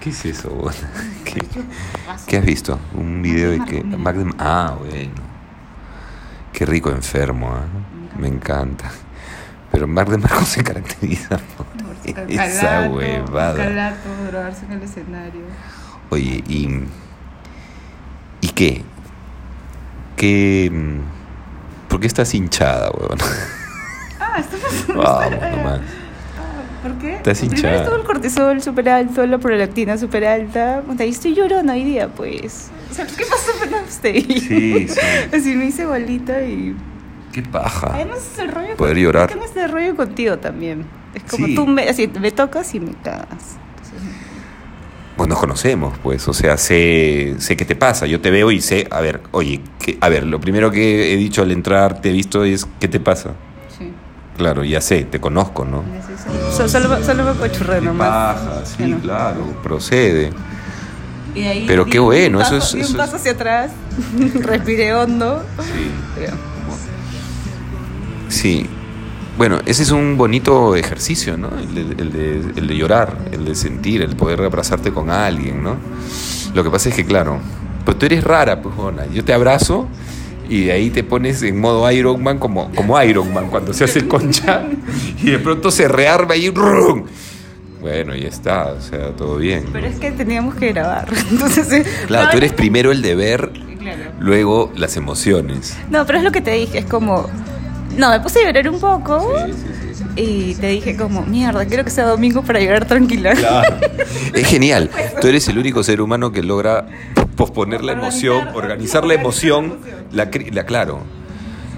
¿Qué es eso? vos? ¿Qué, qué has visto? Un video de que... Ah, bueno. Qué rico enfermo, ¿ah? Me encanta. Pero Marc de Marco se caracteriza por esa huevada. Drogarse en el escenario. Oye, ¿y, ¿y qué? ¿Qué? mm, ¿Por qué estás hinchada, huevón? Ah, estamos Vamos, nomás. ¿Por qué? Estás Primero hinchada. estuvo el cortisol súper alto, la prolactina súper alta. Puta, y estoy llorando hoy día, pues. O sea, ¿qué pasó con usted? Sí, sí. Así me hice bolita y... Qué paja. Además es el rollo... Poder con- llorar. Tengo este rollo contigo también. Es como Sí. tú me, así, me tocas y me cagas. Entonces, Pues nos conocemos, pues, o sea, sé, sé qué te pasa. Yo te veo y sé, a ver, oye, ¿qué- a ver, lo primero que he dicho al entrar, te he visto es, ¿qué te pasa? Claro, ya sé, te conozco, ¿no? Solo, solo, solo me apachurré Qué nomás. paja, sí, Bueno. claro, procede. Y ahí Pero qué bueno, eso paso- es- di eso un paso hacia atrás, respiré hondo. Sí. pero- Sí. Bueno, ese es un bonito ejercicio, ¿no? El de, el de- el de llorar, el de sentir, el poder abrazarte con alguien, ¿no? Lo que pasa es que, claro, pues tú eres rara, pues, Bona. Yo te abrazo y de ahí te pones en modo Iron Man como, como Iron Man cuando se hace concha y de pronto se rearma y ¡rum! Bueno, ya está, o sea, todo bien. Pero es que teníamos que grabar. Entonces, eh, Claro, no, tú eres primero el deber, Claro. luego las emociones. No, pero es lo que te dije, es como... No, me puse a llorar un poco Sí, sí, sí, sí. y te dije como, mierda, quiero que sea domingo para llorar tranquila. Es genial. Tú eres el único ser humano que logra posponer la emoción, Organizar- la emoción, la, la claro.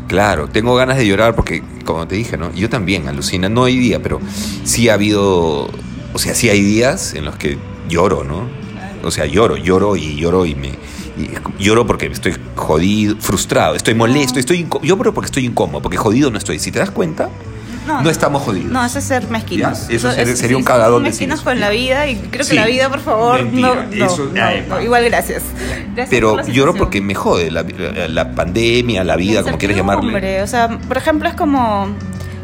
Claro, tengo ganas de llorar porque, como te dije, ¿no? Yo también, alucina, no hoy día, pero sí ha habido, o sea, sí hay días en los que lloro, ¿no? O sea, lloro, lloro y lloro y me... y lloro porque estoy jodido, frustrado, estoy molesto, estoy yo lloro porque estoy incómodo, porque jodido no estoy. Si te das cuenta, no, estamos jodidos. No, eso es ser mezquinos. Ya, eso sería- es- sería un cagadón mezquinos con la vida y creo que Sí. la vida, por favor, Mentira, no, no, eso- no, igual gracias. Gracias Pero lloro porque me jode la, la- la pandemia, la vida, como quieres llamarle. Incertidumbre, O sea, por ejemplo, es como.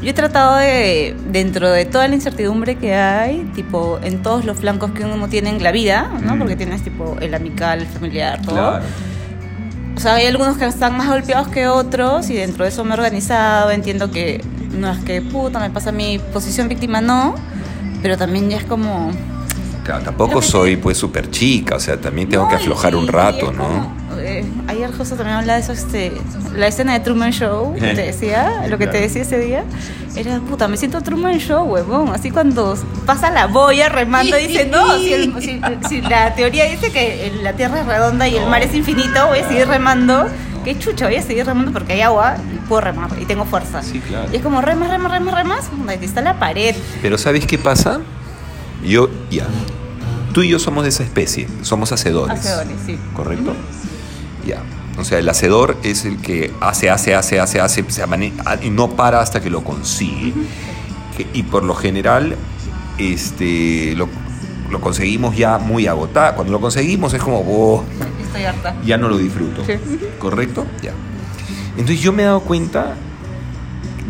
Yo he tratado de, dentro de toda la incertidumbre que hay, tipo, en todos los flancos que uno tiene en la vida, ¿no? Mm. Porque tienes, tipo, el amical, el familiar, todo. Claro. O sea, hay algunos que están más golpeados que otros y dentro de eso me he organizado, entiendo que no es que puta me pasa mi posición víctima, no, pero también ya es como... Claro, tampoco soy pues súper chica, o sea, también tengo No, que aflojar un y- rato, ¿no? como, eh, ayer justo también hablaba de eso, este, la escena de Truman Show, que te decía, lo que te decía ese día, era, puta, me siento Truman Show, huevón, así cuando pasa la boya remando, dice, no, si, el- si- si la teoría dice que la Tierra es redonda y el mar es infinito, voy a seguir remando, qué chucha, voy a seguir remando porque hay agua y puedo remar y tengo fuerza. Sí, claro. Y es como remas, remas, remas, remas, ahí está la pared. Pero ¿sabes qué pasa? Yo, ya, tú y yo somos de esa especie, somos hacedores. Hacedores, sí. ¿Correcto? Ya. O sea, el hacedor es el que hace, hace, hace, hace, hace, se amane- y no para hasta que lo consigue. Que- Y por lo general, este, lo, lo conseguimos ya muy agotado. Cuando lo conseguimos es como, "Oh, Estoy harta. ya no lo disfruto. Sí. ¿Correcto? Ya. Entonces yo me he dado cuenta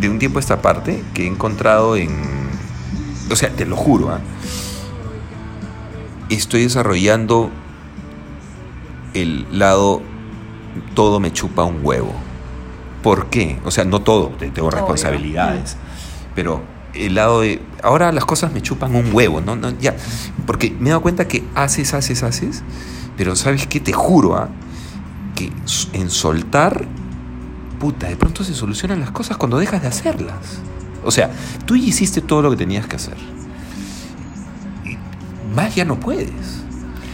de un tiempo a esta parte que he encontrado en... O sea, te lo juro, ¿ah? estoy desarrollando el lado todo me chupa un huevo. ¿Por qué? O sea, no todo, te- tengo Obvio. responsabilidades, pero el lado de ahora las cosas me chupan un huevo, ¿no? No, ya, porque me he dado cuenta que haces, haces, haces, pero ¿sabes qué? Te juro, ¿ah? que en soltar, puta, de pronto se solucionan las cosas cuando dejas de hacerlas. O sea, tú ya hiciste todo lo que tenías que hacer. Y más ya no puedes.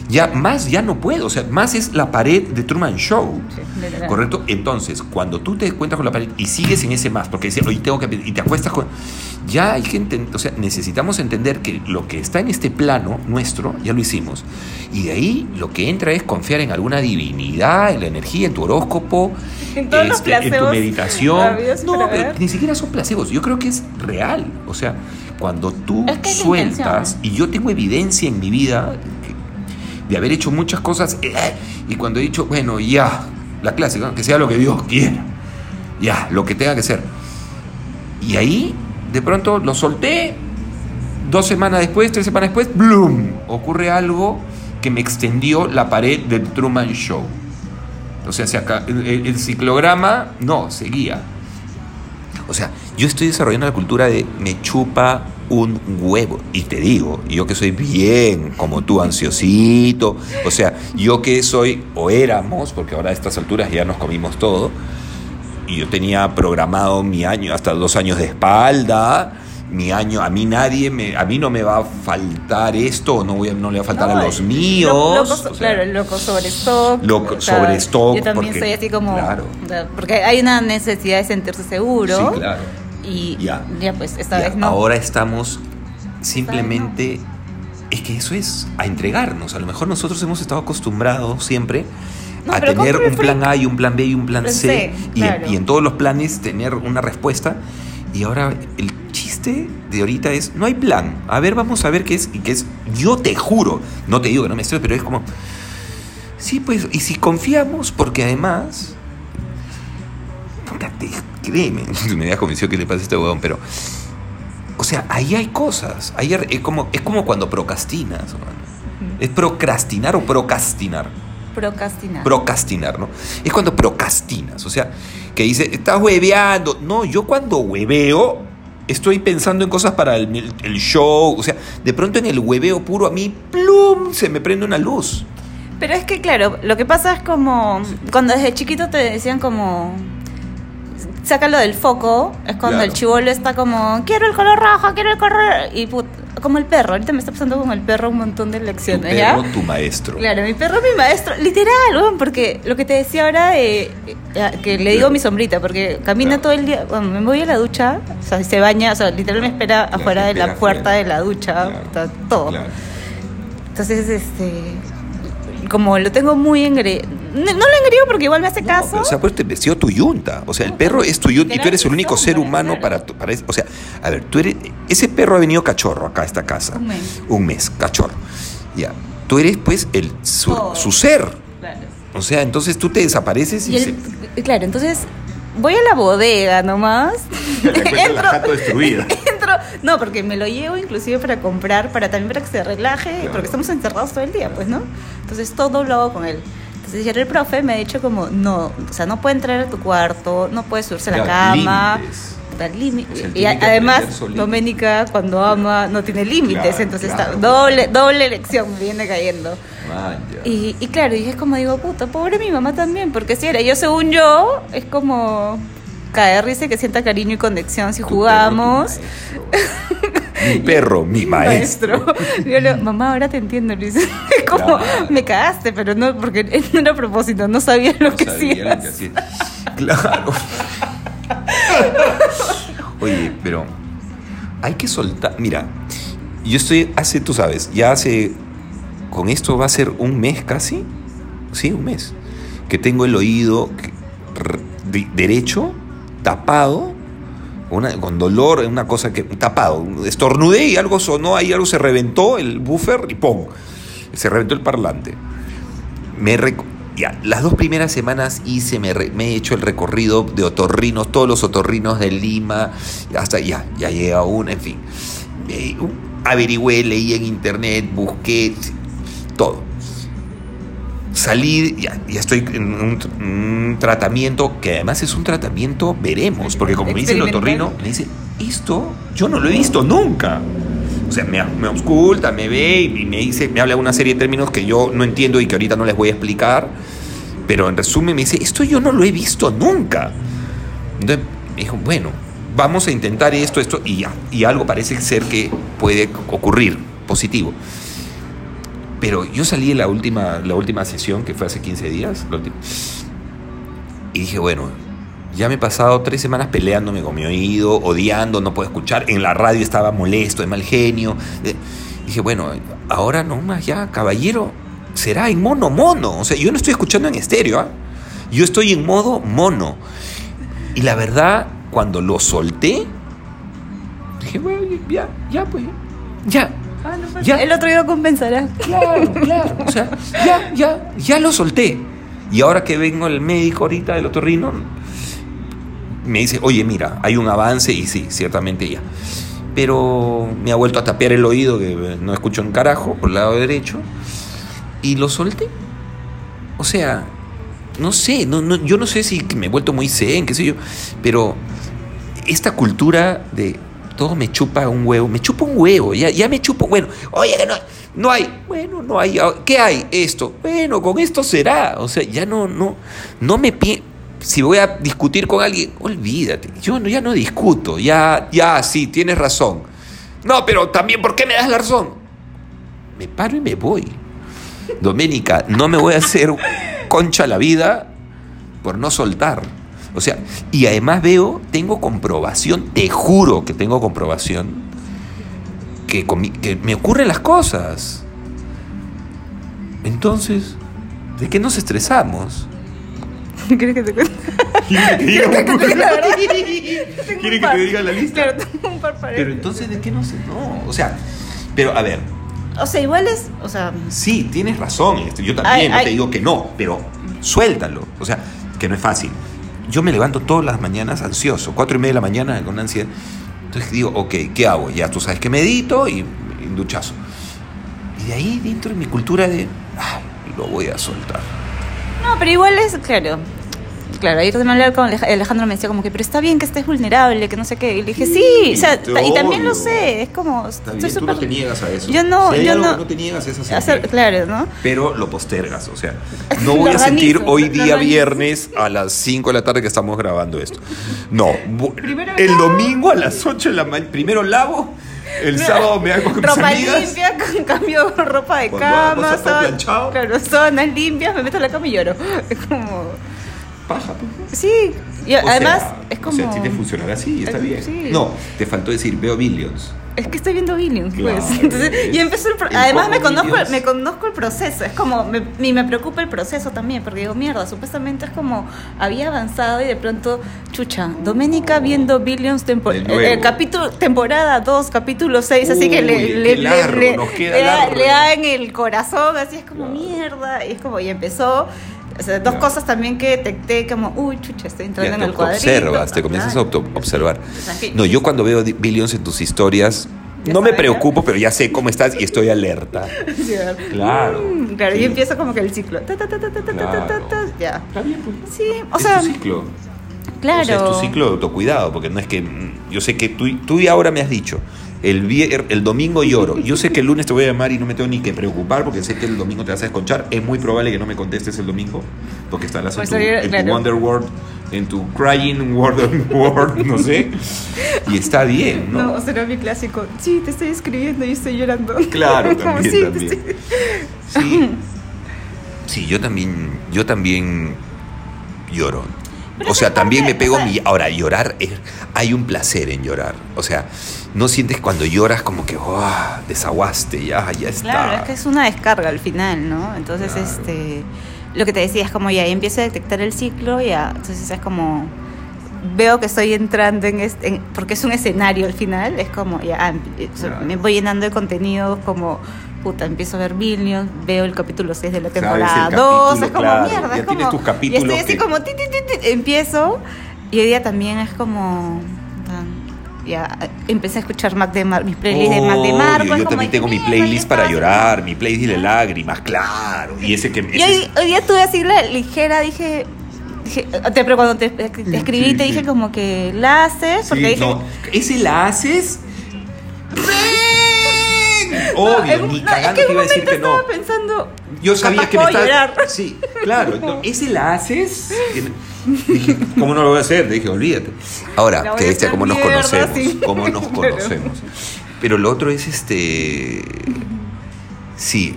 Ya más ya no puedo. O sea, más es la pared de Truman Show. Sí. ¿Correcto? Entonces, cuando tú te encuentras con la pared y sigues en ese más, porque dices, hoy tengo que. Y te acuestas con. Ya hay que entender. O sea, necesitamos entender que lo que está en este plano nuestro, ya lo hicimos. Y de ahí lo que entra es confiar en alguna divinidad, en la energía, en tu horóscopo, En todos los este, en tu meditación. No, pero haber. ni siquiera son placebos. Yo creo que es real. O sea, cuando tú Es que sueltas, y yo tengo evidencia en mi vida de haber hecho muchas cosas, eh, y cuando he dicho, bueno, ya, la clásica, que sea lo que Dios quiera, ya, lo que tenga que ser. Y ahí, de pronto, lo solté, dos semanas después, tres semanas después, ¡bloom! Ocurre algo que me extendió la pared del Truman Show. O sea, se el, el- el ciclograma, no, seguía. O sea, yo estoy desarrollando la cultura de me chupa un huevo. Y te digo, yo que soy bien como tú, ansiosito. O sea, yo que soy, o éramos, porque ahora a estas alturas ya nos comimos todo. Y yo tenía programado mi año, hasta dos años de espalda. Mi año, a mí nadie me, a mí no me va a faltar esto, no, voy a- no le va a faltar a los lo- míos. loco- o sea, claro, el loco sobre stock. Loco o sea, sobre stock, Yo también porque- soy así como. claro. Porque hay una necesidad de sentirse seguro. Sí, claro. Y Ya. ya, pues esta Ya, vez no. Ahora estamos simplemente. Es que eso es a entregarnos. A lo mejor nosotros hemos estado acostumbrados siempre No, a tener un plan A y un plan B y un plan Plan C. C, y, claro. y en todos los planes tener una respuesta. Y ahora el chiste de ahorita es: no hay plan. A ver, vamos a ver qué es. Y qué es. Yo te juro, no te digo que no me estoy, pero es como. Sí, pues, y si confiamos, porque además. Créeme, me da convencido que le pasa a este huevón, pero. O sea, ahí hay cosas. Ahí es, como, es como cuando procrastinas. Es procrastinar o procrastinar. Procrastinar. Procrastinar, ¿no? Es cuando procrastinas. O sea, que dice, estás hueveando. No, yo cuando hueveo, estoy pensando en cosas para el, show. O sea, de pronto en el hueveo puro a mí, plum, se me prende una luz. Pero es que, claro, lo que pasa es como. Cuando desde chiquito te decían como. Sácalo del foco, es cuando Claro. el chivolo está como. Quiero el color rojo, quiero el color. Y put- como el perro. Ahorita me está pasando con el perro un montón de Tu lecciones, ¿ya? perro, tu maestro. Claro, mi perro mi maestro, literal, porque lo que te decía ahora de eh, que le digo a mi sombrita, porque camina Claro. todo el día, cuando me voy a la ducha, o sea, se baña, o sea, literal me espera Claro, afuera de la puerta afuera. de la ducha, Claro, está todo. claro. Entonces, este, como lo tengo muy engreído, no, no lo engreído porque igual me hace No, caso. pero, o sea, pues te vestió tu yunta. O sea, el perro es tu yunta y tú eres el único ser humano para, tu- para. O sea, a ver, tú eres. Ese perro ha venido cachorro acá a esta casa. Un mes. Un mes, cachorro. Ya. Tú eres, pues, el, su, ser. Claro. O sea, entonces tú te desapareces y, Y se. el- claro, entonces voy a la bodega nomás. entro, destruida. entro, no, porque me lo llevo inclusive para comprar, para también para que se relaje, Claro. porque estamos encerrados todo el día, pues, ¿no? Entonces todo lo hago con él. Ayer el profe me ha dicho como, no, o sea, no puede entrar a tu cuarto, no puede subirse a la cama. límites. O sea, y además. Doménica, cuando ama, no tiene límites, Claro, entonces claro, está doble, doble lección me viene cayendo. Y, y claro, y es como digo, puta, pobre mi mamá también, porque si era yo según yo, es como caer risa que sienta cariño y conexión si Tu jugamos. perro, mi maestro. Maestro. Yo le digo, mamá, ahora te entiendo, Luis. Como, Claro. me cagaste, pero no, porque no era a propósito, no sabía lo No que sabía lo que hacía. Claro. Oye, pero hay que soltar. Mira, yo estoy hace, tú sabes, ya hace. Con esto va a ser un mes casi. Sí, un mes. Que tengo el oído derecho tapado. Con dolor, una cosa que. tapado. Estornudé y algo sonó ahí, algo se reventó el buffer y ¡pum! Se reventó el parlante me ya, las dos primeras semanas hice, me, he hecho el recorrido de otorrinos, todos los otorrinos de Lima, hasta ya, ya llegué a uno, en fin. Eh, averigüé, leí en internet, busqué, todo. Salí, ya, ya estoy en un, tr- un tratamiento que además es un tratamiento, veremos, porque como me dice el otorrino, me dice, esto yo no lo he visto nunca. O sea, me, me ausculta, me ve y me dice, me habla una serie de términos que yo no entiendo y que ahorita no les voy a explicar. Pero en resumen me dice, esto yo no lo he visto nunca. Entonces me dijo, bueno, vamos a intentar esto, esto, y ya. Y algo parece ser que puede ocurrir, positivo. Pero yo salí de la última, la última sesión, que fue hace 15 días, y dije, bueno, ya me he pasado tres semanas peleándome con mi oído, odiando, no puedo escuchar. En la radio estaba molesto, de mal genio. Dije, bueno, ahora nomás ya, caballero, será en mono mono. O sea, yo no estoy escuchando en estéreo, ¿ah? Yo estoy en modo mono. Y la verdad, cuando lo solté, dije, bueno, ya, ya, pues, ya. Ah, no, Ya. El otro día compensará. Claro, claro. O sea, ya, ya, ya lo solté. Y ahora que vengo el médico ahorita del otorrino, me dice, oye, mira, hay un avance y sí, ciertamente ya. pero me ha vuelto a tapear el oído que no escucho un carajo por el lado derecho y lo solté. O sea, no sé, no, no, yo no sé si me he vuelto muy zen, qué sé yo, pero esta cultura de todo me chupa un huevo, me chupa un huevo, ya, ya me chupo, bueno, oye, que no, no hay, bueno, no hay, ah, ¿qué hay? Esto, bueno, con esto será, o sea, ya no, no, no me si voy a discutir con alguien, olvídate, yo no, ya no discuto, ya, ya, sí, tienes razón. No, pero también, ¿por qué me das la razón? Me paro y me voy. Doménica, no me voy a hacer concha la vida por no soltar. O sea, y además veo, tengo comprobación, te juro que tengo comprobación, que, con mi- que me ocurren las cosas. Entonces, ¿de qué nos estresamos? ¿Quieres que te cuente? ¿Quiere que te diga la lista? Claro, tengo un par Pero entonces, ¿de qué no sé? No, o sea, pero a ver, O sea, igual es, o sea, sí, tienes razón, yo también, Ay, no ay. te digo que no, pero suéltalo, o sea, que no es fácil. Yo me levanto todas las mañanas ansioso, cuatro y media de la mañana con ansiedad. Entonces digo, ok, ¿qué hago? Ya tú sabes que medito y, y duchazo. Y de ahí dentro de mi cultura de, ay, lo voy a soltar. No, pero igual es, claro. Claro, ayer también hablaba con Alej- Alejandro, me decía como que, pero está bien que estés vulnerable, que no sé qué. Y le dije, sí, o sea, y también lo sé, es como, Está estoy bien, tú súper... no te niegas a eso. Yo no, Si hay yo algo no... que no te niegas es a hacer- claro, ¿no? pero lo postergas. O sea, no voy a sentir hoy día viernes a las 5 de la tarde que estamos grabando esto. No, el domingo a las 8 de la mañana, primero lavo, el sábado me hago con mis ropa amigas. limpia, con cambio de ropa de Cuando cama, planchado. claro, sábanas limpias, me meto a la cama y lloro. Es como... Paja, pues. Sí, y O además sea, es O como... sea, a ti te funcionará así, está Eh, bien. sí. No, te faltó decir, veo Billions. Es que estoy viendo Billions, pues. Claro, Entonces, es- y empezó el pro- Además, me conozco, me conozco el proceso. Es como. Me, y me preocupa el proceso también, porque digo, mierda, supuestamente es como. Había avanzado y de pronto, chucha, Doménica viendo Billions tempo- el, nuevo. el capítulo, temporada 2, capítulo 6, así que le, le, largo, le- le da, le da en el corazón, así es como Claro. mierda. Y es como, y empezó. O sea, dos Claro. cosas también que detecté como, uy, chucha, estoy entrando Ya en te el cuadrito. observas, te comienzas a auto- observar. No, yo cuando veo Billions en tus historias, no me preocupo, pero ya sé cómo estás y estoy alerta. Claro. Claro. claro, Sí. y empieza como que el ciclo. Ta, ta, ta, Claro. ya. Está bien, pues. Sí, o es sea, tu ciclo. claro. O sea, es tu ciclo de autocuidado, porque no es que. mm, Yo sé que tú, tú y ahora me has dicho, el, vier- el domingo lloro. Yo sé que el lunes te voy a llamar y no me tengo ni que preocupar, porque sé que el domingo te vas a desconchar. Es muy probable que no me contestes el domingo, porque estarás Pues en, tu, en tu. Wonder World, en tu Crying World, World, no sé. Y está bien, ¿no? No, será mi clásico. Sí, te estoy escribiendo y estoy llorando. Claro, también, sí, también. estoy- Sí. Sí, yo también, yo también lloro. Pero O sea, también me pego mi... Ahora, llorar, es- hay un placer en llorar. O sea, no sientes cuando lloras como que, oh, desaguaste, ya, ya está. Claro, es que es una descarga al final, ¿no? Entonces, Claro. este. Lo que te decía es como ya, empiezo a detectar el ciclo, ya. Entonces es como. Veo que estoy entrando en este. en- porque es un escenario al final, es como ya. ah, eh, sea, Claro. Me voy llenando de contenido, como. Puta, empiezo a ver Billions, veo el capítulo 6 de la temporada capítulo, 2, es como claro, mierda, ya es como. tienes tus capítulos Y estoy así que- como. ti, ti, ti, ti, empiezo, y hoy día también es como. Ya empecé a escuchar Mac de Mar, mis playlists de Mac de Marco. yo como también tengo mi "Mierda, playlist ¿qué para pasa?". llorar, mi playlist de lágrimas, claro. Y ese que... Hoy, hoy día tuve así la ligera, dije, dije te- pero cuando te, te escribí Sí, te dije sí. como que la haces, porque Sí, dije, no, ese la haces... No, Obvio, un- ni no, cagando es que en te un iba a decir que no. estaba pensando, Yo sabía que me estaba. llorar. Sí, claro. no, ese la haces. Dije, ¿cómo no lo voy a hacer? Dije, olvídate. Ahora, que bestia, cómo nos mierda, conocemos. sí. Cómo nos conocemos. Pero lo otro es este. Sí,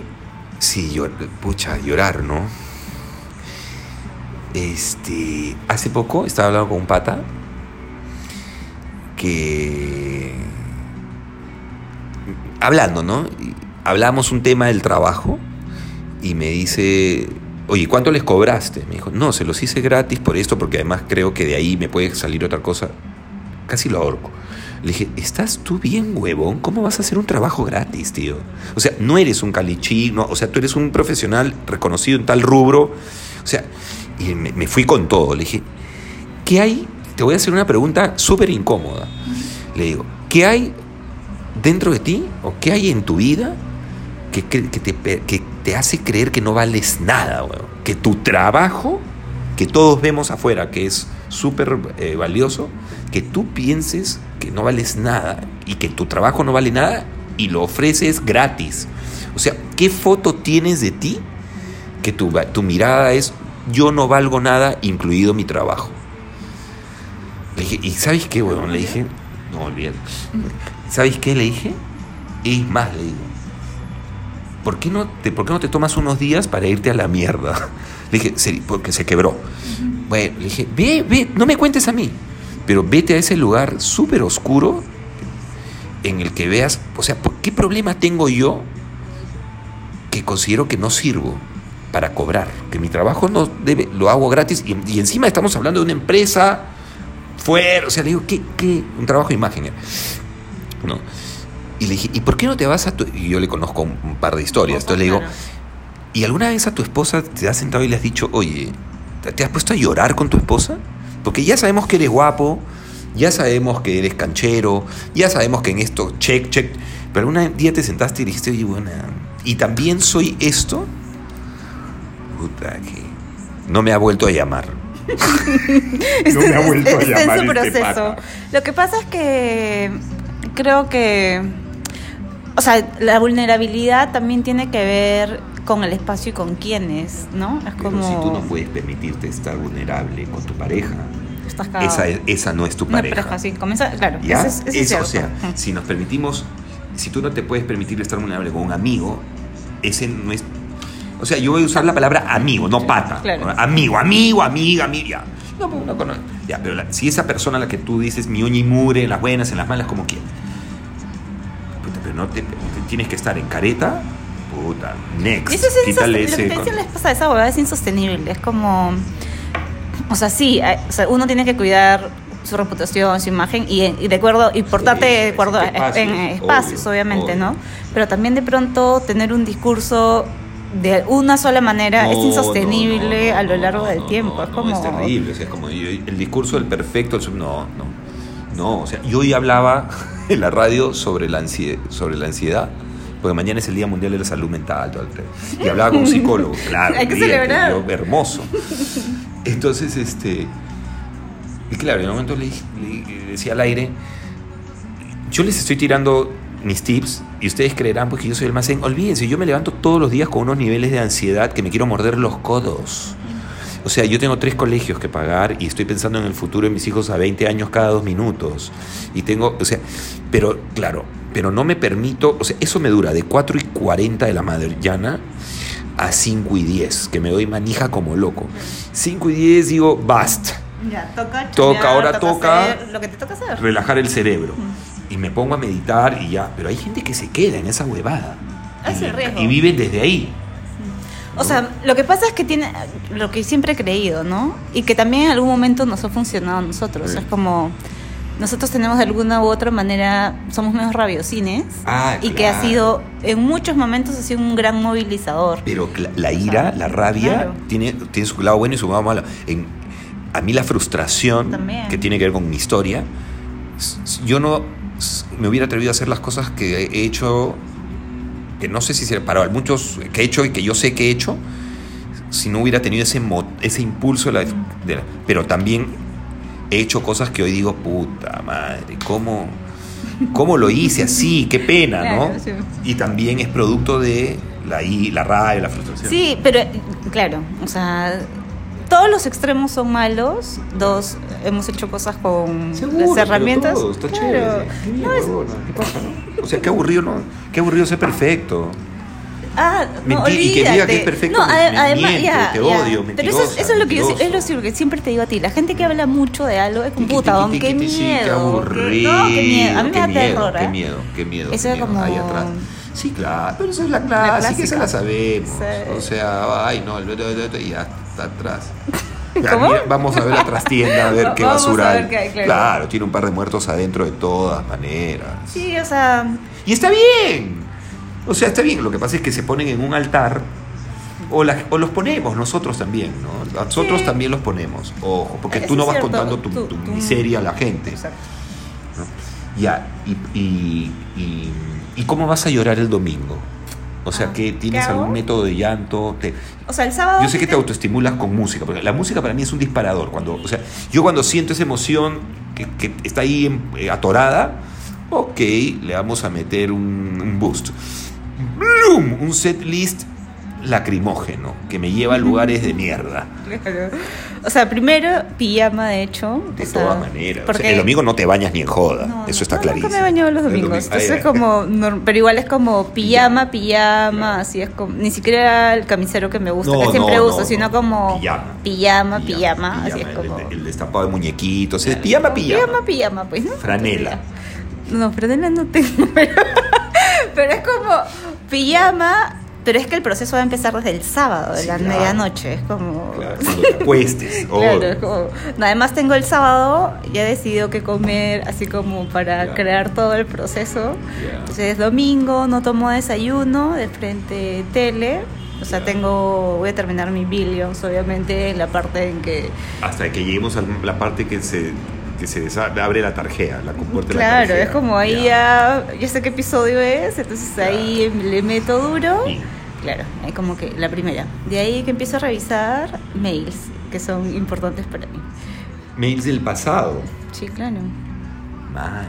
sí, yo, pucha, llorar, ¿no? Este. Hace poco estaba hablando con un pata que. Hablando, ¿no? Hablamos un tema del trabajo y me dice, oye, ¿cuánto les cobraste? Me dijo, no, se los hice gratis por esto, porque además creo que de ahí me puede salir otra cosa. Casi lo ahorco. Le dije, ¿estás tú bien, huevón? ¿Cómo vas a hacer un trabajo gratis, tío? O sea, no eres un calichí, no, o sea, tú eres un profesional reconocido en tal rubro. O sea, y me, me fui con todo. Le dije, ¿qué hay? Te voy a hacer una pregunta súper incómoda. Le digo, ¿qué hay dentro de ti o qué hay en tu vida que, que- que te, que te hace creer que no vales nada, weón? Que tu trabajo, que todos vemos afuera, que es súper eh, valioso, que tú pienses que no vales nada y que tu trabajo no vale nada y lo ofreces gratis. O sea, ¿qué foto tienes de ti que tu, tu mirada es yo no valgo nada, incluido mi trabajo? Le dije, ¿y sabes qué, weón? Le dije, no olvídate. ¿Sabes qué le dije? Es más, le digo, ¿por qué, no te, ¿por qué no te tomas unos días para irte a la mierda? Le dije, "Sí, porque se quebró. Bueno, le dije, ve, ve, no me cuentes a mí, pero vete a ese lugar súper oscuro en el que veas, o sea, ¿por ¿qué problema tengo yo que considero que no sirvo para cobrar? Que mi trabajo no debe, lo hago gratis y, y encima estamos hablando de una empresa fuera, o sea, le digo, ¿qué, qué? Un trabajo de imagen. ¿No? Y le dije, ¿y por qué no te vas a tu...? Y yo le conozco un, par de historias. Entonces le digo, Claro. ¿y alguna vez a tu esposa te has sentado y le has dicho, oye, ¿te- ¿te has puesto a llorar con tu esposa? Porque ya sabemos que eres guapo, ya sabemos que eres canchero, ya sabemos que en esto, check, check. Pero algún día te sentaste y dijiste, oye, bueno, ¿y también soy esto? Puta, que no me ha vuelto a llamar. no me ha vuelto a Está en llamar su este proceso. Lo que pasa es que creo que, o sea, la vulnerabilidad también tiene que ver con el espacio y con quiénes, ¿no? Es Pero como si tú no puedes permitirte estar vulnerable con tu pareja, estás esa, es- esa no es tu pareja. pareja, sí, comienza, claro, ¿Ya? eso es, eso es o sea, Ujú. si nos permitimos, si tú no te puedes permitir estar vulnerable con un amigo, ese no es. O sea, yo voy a usar la palabra amigo, no pata. Claro. Amigo, amigo, amiga, amiga. No, no cono- ya, pero la- si esa persona a la que tú dices mi y mure, en las buenas, en las malas, como quieras. No te, te tienes que estar en careta. Puta, next. Eso es Quítale insostenible. Lo que ese. te vez pasada, esa huevada es insostenible. Es como. O sea, sí, hay- o sea, uno tiene que cuidar su reputación, su imagen y, y de acuerdo, y portarte Sí, de acuerdo espacios, en espacios, obvio, obviamente, obvio. ¿no? Pero también de pronto tener un discurso de una sola manera es No, insostenible no, no, a lo largo del tiempo. no, es no, como. es terrible, o sea, es como el discurso del perfecto, el sub- no, no, no, o sea, yo hoy hablaba en la radio sobre la ansiedad, sobre la ansiedad, porque mañana es el Día Mundial de la Salud Mental, todo el tema, y hablaba con un psicólogo, claro, Hay que olvídate, celebrar. yo, hermoso. Entonces, este, y claro, en un momento le, le decía al aire, yo les estoy tirando mis tips y ustedes creerán pues que yo soy el más zen. Olvídense, yo me levanto todos los días con unos niveles de ansiedad que me quiero morder los codos. O sea, yo tengo tres colegios que pagar y estoy pensando en el futuro de mis hijos a 20 años cada dos minutos. Y tengo, o sea, pero claro, pero no me permito, o sea, eso me dura de 4 y 40 de la mañana a 5 y 10, que me doy manija como loco. 5 y 10 digo, basta. Ya, toca. Toca, ahora toca hacer lo que te toca hacer. relajar el cerebro. Y me pongo a meditar y ya. Pero hay gente que se queda en esa huevada. Es y, el riesgo. y viven desde ahí. O sea, lo que pasa es que tiene lo que siempre he creído, ¿no? Y que también en algún momento nos ha funcionado a nosotros. Sí. Es como nosotros tenemos de alguna u otra manera, somos menos rabiosines Ah, y que ha sido, en muchos momentos ha sido un gran movilizador. Pero la ira, la rabia, Claro. tiene, tiene su lado bueno y su lado malo. En, a mí la frustración, También. que tiene que ver con mi historia, yo no me hubiera atrevido a hacer las cosas que he hecho, que no sé si se para muchos que he hecho y que yo sé que he hecho, si no hubiera tenido ese, ese impulso. De la, de la- pero también he hecho cosas que hoy digo, puta madre, ¿cómo, cómo lo hice así? Qué pena, ¿no? Y también es producto de la, la rabia, la frustración. Sí, pero claro, o sea, todos los extremos son malos. Dos, hemos hecho cosas con Seguro, las herramientas. todo, está Claro. chévere. Qué bien, No, es- huevona, ¿qué pasa, no? O sea, qué aburrido, ¿no? Qué aburrido ser perfecto. Ah, no, y que diga que es perfecto, No, además, ya, te ya. odio, Pero eso, es- eso es lo que yo es lo que siempre te digo a ti. La gente que habla mucho de algo es como puta, qué miedo. Qué qué- aburrido. no, qué miedo. A mí me qué da miedo, terror, Qué ¿eh? miedo, qué miedo. Eso qué es como- Ahí atrás. Sí, claro, pero eso es la clásica, que esa la sabemos. O sea, ay, no, el- y ya atrás. ¿Cómo? vamos a ver la trastienda, a ver qué Vamos a basura ver hay. qué hay, claro. Claro, tiene un par de muertos adentro de todas maneras. Sí, o sea, Y está bien. O sea, está bien. Lo que pasa es que se ponen en un altar. O, la- o los ponemos nosotros también, ¿no? Nosotros Sí. también los ponemos. Ojo, porque Eso tú no vas cierto. contando tu, miseria a la gente. exacto. Ya, y, y, y- ¿y cómo vas a llorar el domingo? O sea, que ¿tienes algún método de llanto? Te- O sea, el sábado. yo sé que te autoestimulas con música, porque la música para mí es un disparador. Cuando, o sea, yo cuando siento esa emoción que, que está ahí en- eh, atorada, ok, le vamos a meter un, un boost. ¡Blum! Un set list lacrimógeno que me lleva a lugares de mierda. Claro. O sea, primero, pijama, de hecho. De todas maneras. O sea, Porque el domingo no te bañas ni en joda. No, Eso está no, clarísimo. Nunca me he bañado los domingos. domingo- Entonces como. Pero igual es como pijama, pijama, Claro. así es como. Ni siquiera el camisero que me gusta, que siempre uso, no, sino no. como. Pijama. Pijama, pijama, así es como. El, el destapado de muñequitos. el pijama, pijama. Pijama, pijama, pues, ¿no? Franela. No, franela no tengo, pero, pero es como pijama, pero es que el proceso va a empezar desde el sábado, de Sí, la claro. medianoche. Es como. Claro, cuando te acuestes. oh. Claro, es como- no, además tengo el sábado, ya he decidido qué comer, así como para Ya. crear todo el proceso. Ya. Entonces domingo, no tomo desayuno, de frente tele. O sea, Ya. tengo, voy a terminar mi Billions, obviamente, en la parte en que... Hasta que lleguemos a la parte que se, que se abre la tarjea, la compuerta de la Claro, tarjea. es como ahí ya, ya sé qué episodio es, entonces Ya. ahí le meto duro. Y- Claro, ahí como que la primera. De ahí que empiezo a revisar mails, que son importantes para mí. Mails del pasado. Sí, claro. Man.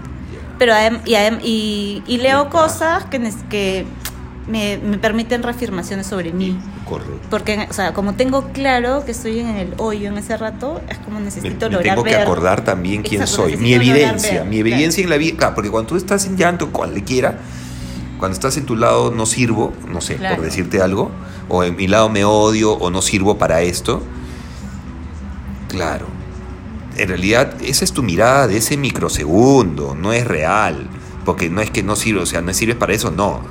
Pero y, y, y leo cosas que, me, me permiten reafirmaciones sobre mí. Correcto. Porque, o sea, como tengo claro que estoy en el hoyo en ese rato, es como necesito me lograr tengo que ver. acordar también quién Exacto, soy. Mi evidencia, ver, mi evidencia en la vida. Claro, porque cuando tú estás en llanto, cualquiera, cuando estás en tu lado no sirvo, no sé, Claro. por decirte algo, o en mi lado me odio o no sirvo para esto. Claro. En realidad, esa es tu mirada de ese microsegundo, no es real. Porque no es que no sirve, o sea, no sirves para eso, no.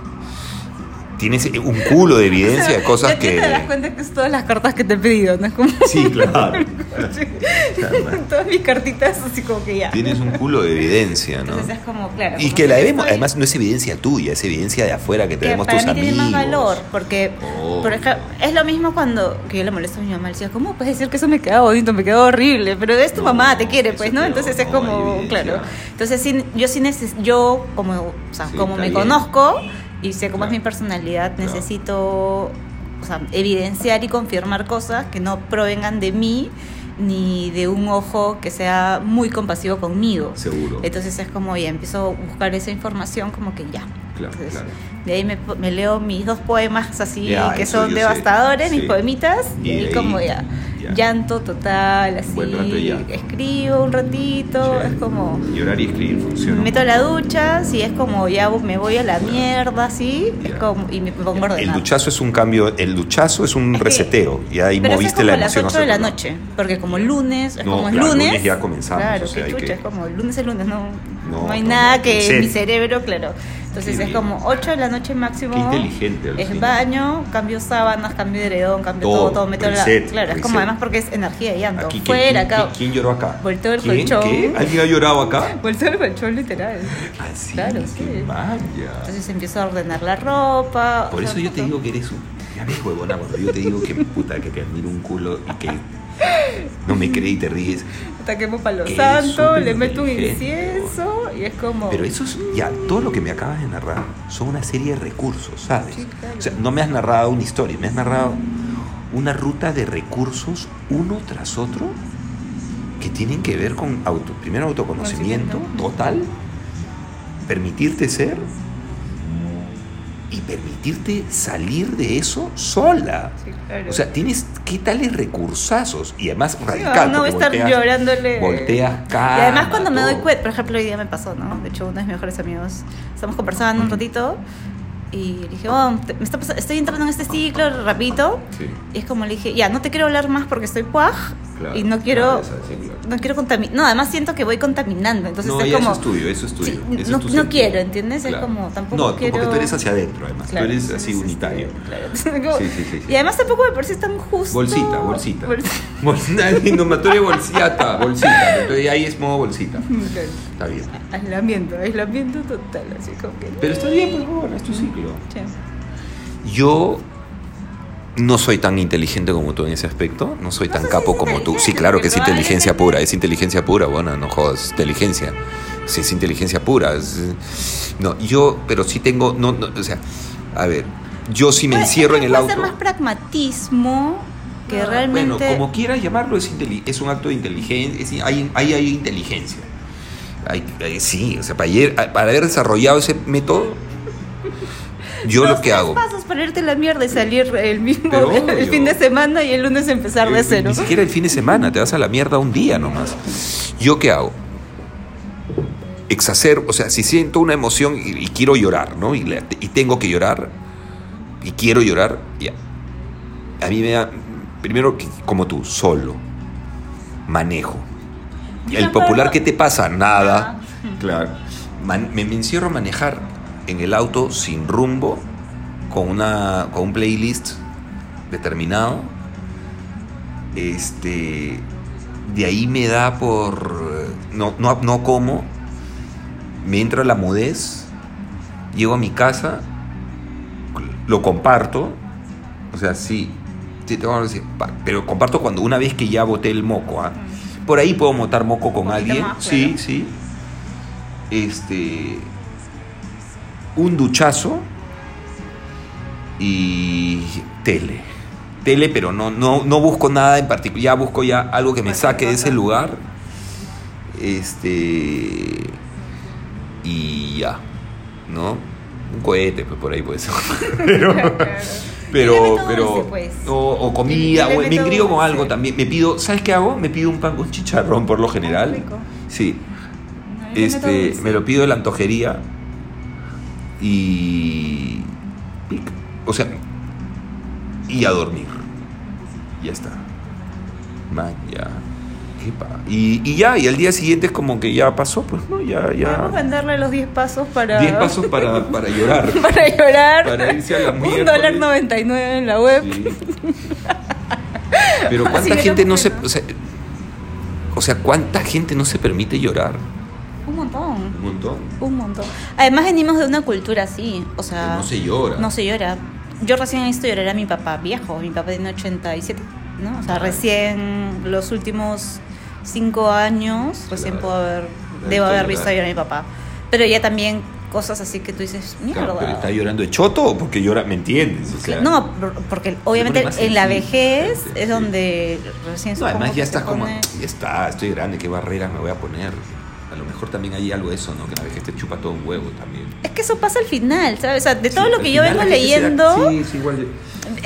Tienes un culo de evidencia de cosas Ya te das que. cuenta que es todas las cartas que te he pedido, ¿no? Es como Sí, claro. todas mis cartitas, así como que ya. Tienes un culo de evidencia, ¿no? Entonces es como, claro. Y como que la estoy- además no es evidencia tuya, es evidencia de afuera que que tenemos para tus mí amigos. tiene más valor, porque Oh. por ejemplo, es lo mismo cuando que yo le molesto a mi mamá, le decía, ¿cómo puedes decir que eso me queda bonito, me queda horrible? Pero es tu No, mamá, te quiere, pues, ¿no? Entonces es como, claro. Entonces sí, yo sí neces yo como, o sea, Sí, como me bien. conozco y sé cómo Claro. es mi personalidad, Claro. necesito o sea, evidenciar y confirmar cosas que no provengan de mí ni de un ojo que sea muy compasivo conmigo. Seguro. Entonces es como ya empiezo a buscar esa información como que ya. Claro, Entonces, claro. De ahí me, me leo mis dos poemas así Ya, que son yo sé. devastadores, mis Sí. poemitas, y, Y ahí como ya, ya. llanto total, así, escribo un ratito, es como, Llorar y escribir me funciona. meto a la ducha, si es como ya me voy a la mierda, así, es como, y me pongo a ordenar. El duchazo es un cambio, el duchazo es un Es que- reseteo. Y ahí Pero eso es moviste como la las emoción. 8 hacia de la noche, porque como lunes, es No, como claro, lunes, lunes ya comenzamos, Claro, o sea, que hay chucha, que- es como el lunes es lunes, no, No, no hay nada que mi cerebro, claro. Entonces Qué es bien. como 8 de la noche máximo. Qué inteligente, Es alucina. baño, cambio sábanas, cambio de heredón, cambio Todo, todo, todo, meto la. reset, Claro, es como reset. además porque es energía de llanto. Aquí, ¿quién- Fuera, quién, acá. ¿quién lloró acá? Volteo el ¿Quién? colchón. ¿Qué? ¿Alguien ha llorado acá? Volteo el colchón literal. Así, Claro, qué sí. magia. Entonces empiezo a ordenar la ropa. Por eso sea, yo te digo que eres un. Ya ves, huevona, cuando yo te digo que puta, que te admiro un culo y que no me crees y te ríes. Hasta quemo palo Que es santo, súper le meto un incienso y es como. Pero eso es, ya, todo lo que me acabas de narrar son una serie de recursos, ¿sabes? Sí, claro. O sea, no me has narrado una historia, me has narrado una ruta de recursos uno tras otro que tienen que ver con auto, primero autoconocimiento Conocimiento. total, permitirte ser y permitirte salir de eso sola. Sí, claro. O sea, tienes qué tales recursazos y además radical. no voy a porque estar volteas- llorándole. Volteas cara. Y además cuando me doy cuenta, por ejemplo, hoy día me pasó, ¿no? De hecho, uno de mis mejores amigos, estamos conversando un ratito y le dije, oh, te- me está estoy entrando en este ciclo, rapidito. Sí. Y es como le dije, ya, no te quiero hablar más porque estoy puaj Claro, y no quiero, sí, claro. no quiero contaminar. No, además siento que voy contaminando, entonces no, es como... eso es tuyo, eso es tuyo. Sí, ese es no- tu no sentido. quiero, ¿entiendes? Es como, tampoco no, quiero- porque tú eres hacia adentro, además. Tú eres así unitario. claro. Sí, sí. Y además tampoco me parece tan justo. Bolsita, bolsita. Bolsita. Bolsita, indomatoria bolsita, bolsita. Entonces ahí es modo bolsita. Está bien. Aislamiento, aislamiento total, así como que... Pero está bien, pues bueno, es tu ciclo. Che. Yo no soy tan inteligente como tú en ese aspecto, no soy tan si capo como tú. Sí, claro que es inteligencia pura, es inteligencia pura, bueno, no jodas, es inteligencia. si es inteligencia pura. es- no, yo, pero sí tengo, no, no, o sea, a ver, yo sí me encierro en el auto. ser más pragmatismo que Ah, realmente. Bueno, como quieras llamarlo, es, es un acto de inteligencia, es- hay, hay, hay inteligencia. Hay- sí, o sea, para, ayer- para haber desarrollado ese método, yo lo que hago. irte a la mierda y salir el mismo Pero el obvio. fin de semana y el lunes empezar de Eh, cero. Ni siquiera el fin de semana, te vas a la mierda un día nomás. ¿Yo qué hago? Exacerbo, o sea, si siento una emoción y, y quiero llorar, ¿no? Y, tengo que llorar, y quiero llorar, ya. A mí me da, primero, como tú, solo, manejo. El popular, ¿qué te pasa? Nada. Nada. Claro. Man- me, me encierro a manejar en el auto sin rumbo, con, una, con un playlist determinado. Este. De ahí me da por. No, no, no como. Me entra la mudez. Llego a mi casa. Lo comparto. O sea, sí. sí tengo que decir, pa- pero comparto cuando una vez que ya boté el moco. ¿ah? Por ahí puedo montar moco con alguien. Sí, sí. Este. Un duchazo. Y tele. Tele, pero no, no, no busco nada en particular. Ya busco ya algo que me saque de ese lugar. Este. Y ya. ¿No? Un cohete, pues por ahí puede ser. pero. Pero, pero. dulce, pues. O, o comida, o me engrío con algo también. Me pido, ¿sabes qué hago? Me pido un pan con chicharrón por lo general. rico. Sí. No, Este, me lo pido de la antojería. Y. O sea. Y a dormir. Ya está. Man, ya. Qué Y, y ya, y al día siguiente es como que ya pasó, pues, ¿no? Ya, Vamos a ya. venderle los 10 pasos para. 10 pasos para, para llorar. para llorar. Para irse a la Un miércoles. dólar 99 en la web. Sí. Pero cuánta gente no se. puedo. O sea, o sea, cuánta gente no se permite llorar. Un montón. Un montón. Un montón. Además venimos de una cultura así, o sea, no se llora. no se llora. Yo recién he visto llorar a mi papá viejo, mi papá tiene 87, ¿no? O sea, recién los últimos cinco años, recién Claro. puedo haber, debo haber visto llorar. a mi papá. Pero ya también cosas así que tú dices, mierda. Claro, pero está llorando de choto o porque llora, ¿me entiendes? O sea, No, por- porque obviamente en la vejez es donde recién No, además ya estás como, ya está, estoy grande, qué barreras me voy a poner. A lo mejor también hay algo de eso, ¿no? Que la vejez te chupa todo un huevo también. Es que eso pasa al final, ¿sabes? O sea, de todo Sí, lo que yo vengo se da- leyendo, Sí, sí, igual de-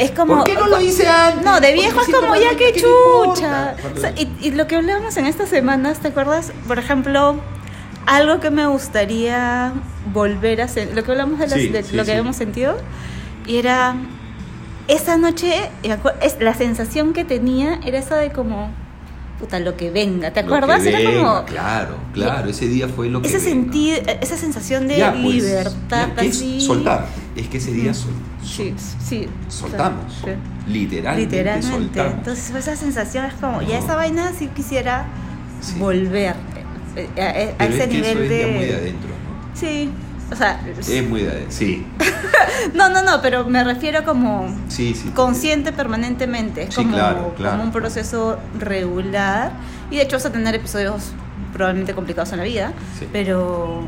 es como... ¿Por qué no lo hice antes? No, de viejo es como ya que chucha. O sea, y, y lo que hablábamos en estas semanas, ¿te acuerdas? Por ejemplo, algo que me gustaría volver a hacer, lo que hablamos de, las- Sí, de sí, lo que sí. habíamos sentido, y era esa noche, la sensación que tenía era esa de como, puta, lo que venga, ¿te acuerdas? Era venga, como Claro, claro, ese día fue lo que. ese sentido, esa sensación de Ya, pues, libertad ya, ¿qué es así. soltar. Es que ese día Mm. sol- Sí, sí. soltamos. Sí. Literalmente, Literalmente. soltamos. Entonces esa sensación es como, ya No. esa vaina sí quisiera Sí. volver eh, a, a- a Pero ese es que nivel eso es de... ya muy de adentro, ¿no? Sí, o sea, Es muy. Sí, no, no, no, pero me refiero como sí, sí. consciente permanentemente, es como, claro, claro. como un proceso regular y de hecho vas a tener episodios probablemente complicados en la vida, Sí. pero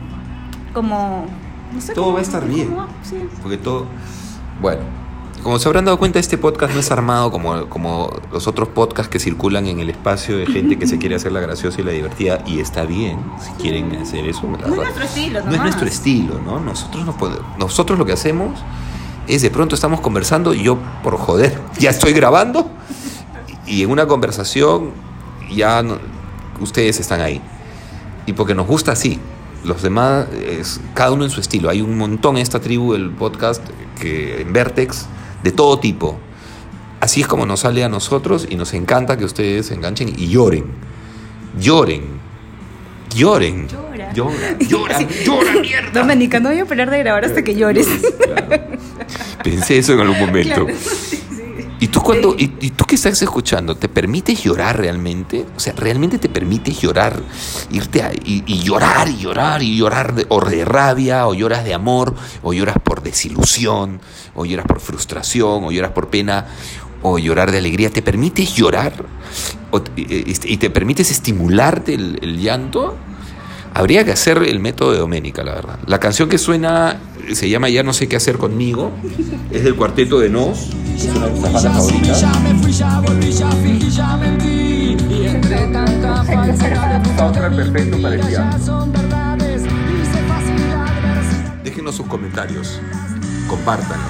como... No sé, Todo va a estar bien. Porque todo. Bueno, como se habrán dado cuenta, este podcast no es armado como, como los otros podcasts que circulan en el espacio de gente que se quiere hacer la graciosa y la divertida. Y está bien, si quieren hacer eso. No es nuestro estilo, No es nuestro estilo, ¿no? Nosotros, no podemos, nosotros lo que hacemos es de pronto estamos conversando y yo, por joder, ya estoy grabando y en una conversación ya no- ustedes están ahí. Y porque nos gusta así. Los demás, es, cada uno en su estilo. Hay un montón en esta tribu del podcast que en Vertex, de todo tipo. Así es como nos sale a nosotros y nos encanta que ustedes se enganchen y lloren. Lloren. Lloren. Llora. Llora. Llora. Llora, mierda. Doménica, no voy a parar de grabar hasta que llores. Claro. Pensé eso en algún momento. Claro, sí, sí. ¿Y tú cuando, y, tú que estás escuchando, te permites llorar realmente? O sea, ¿realmente te permites llorar? Irte y, llorar y llorar y llorar de, o de rabia, o lloras de amor, o lloras por desilusión, o lloras por frustración, o lloras por pena, o llorar de alegría. ¿Te permites llorar? Eh, este, ¿Y te permites estimularte el, el llanto? Habría que hacer el método de Doménica, la verdad. La canción que suena se llama Ya no sé qué hacer conmigo. Es del cuarteto de Nos. Es una de nuestras bandas favoritas. Soundtrack perfecto para el piano. Déjenos sus comentarios. Compártanlo.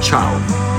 Chao.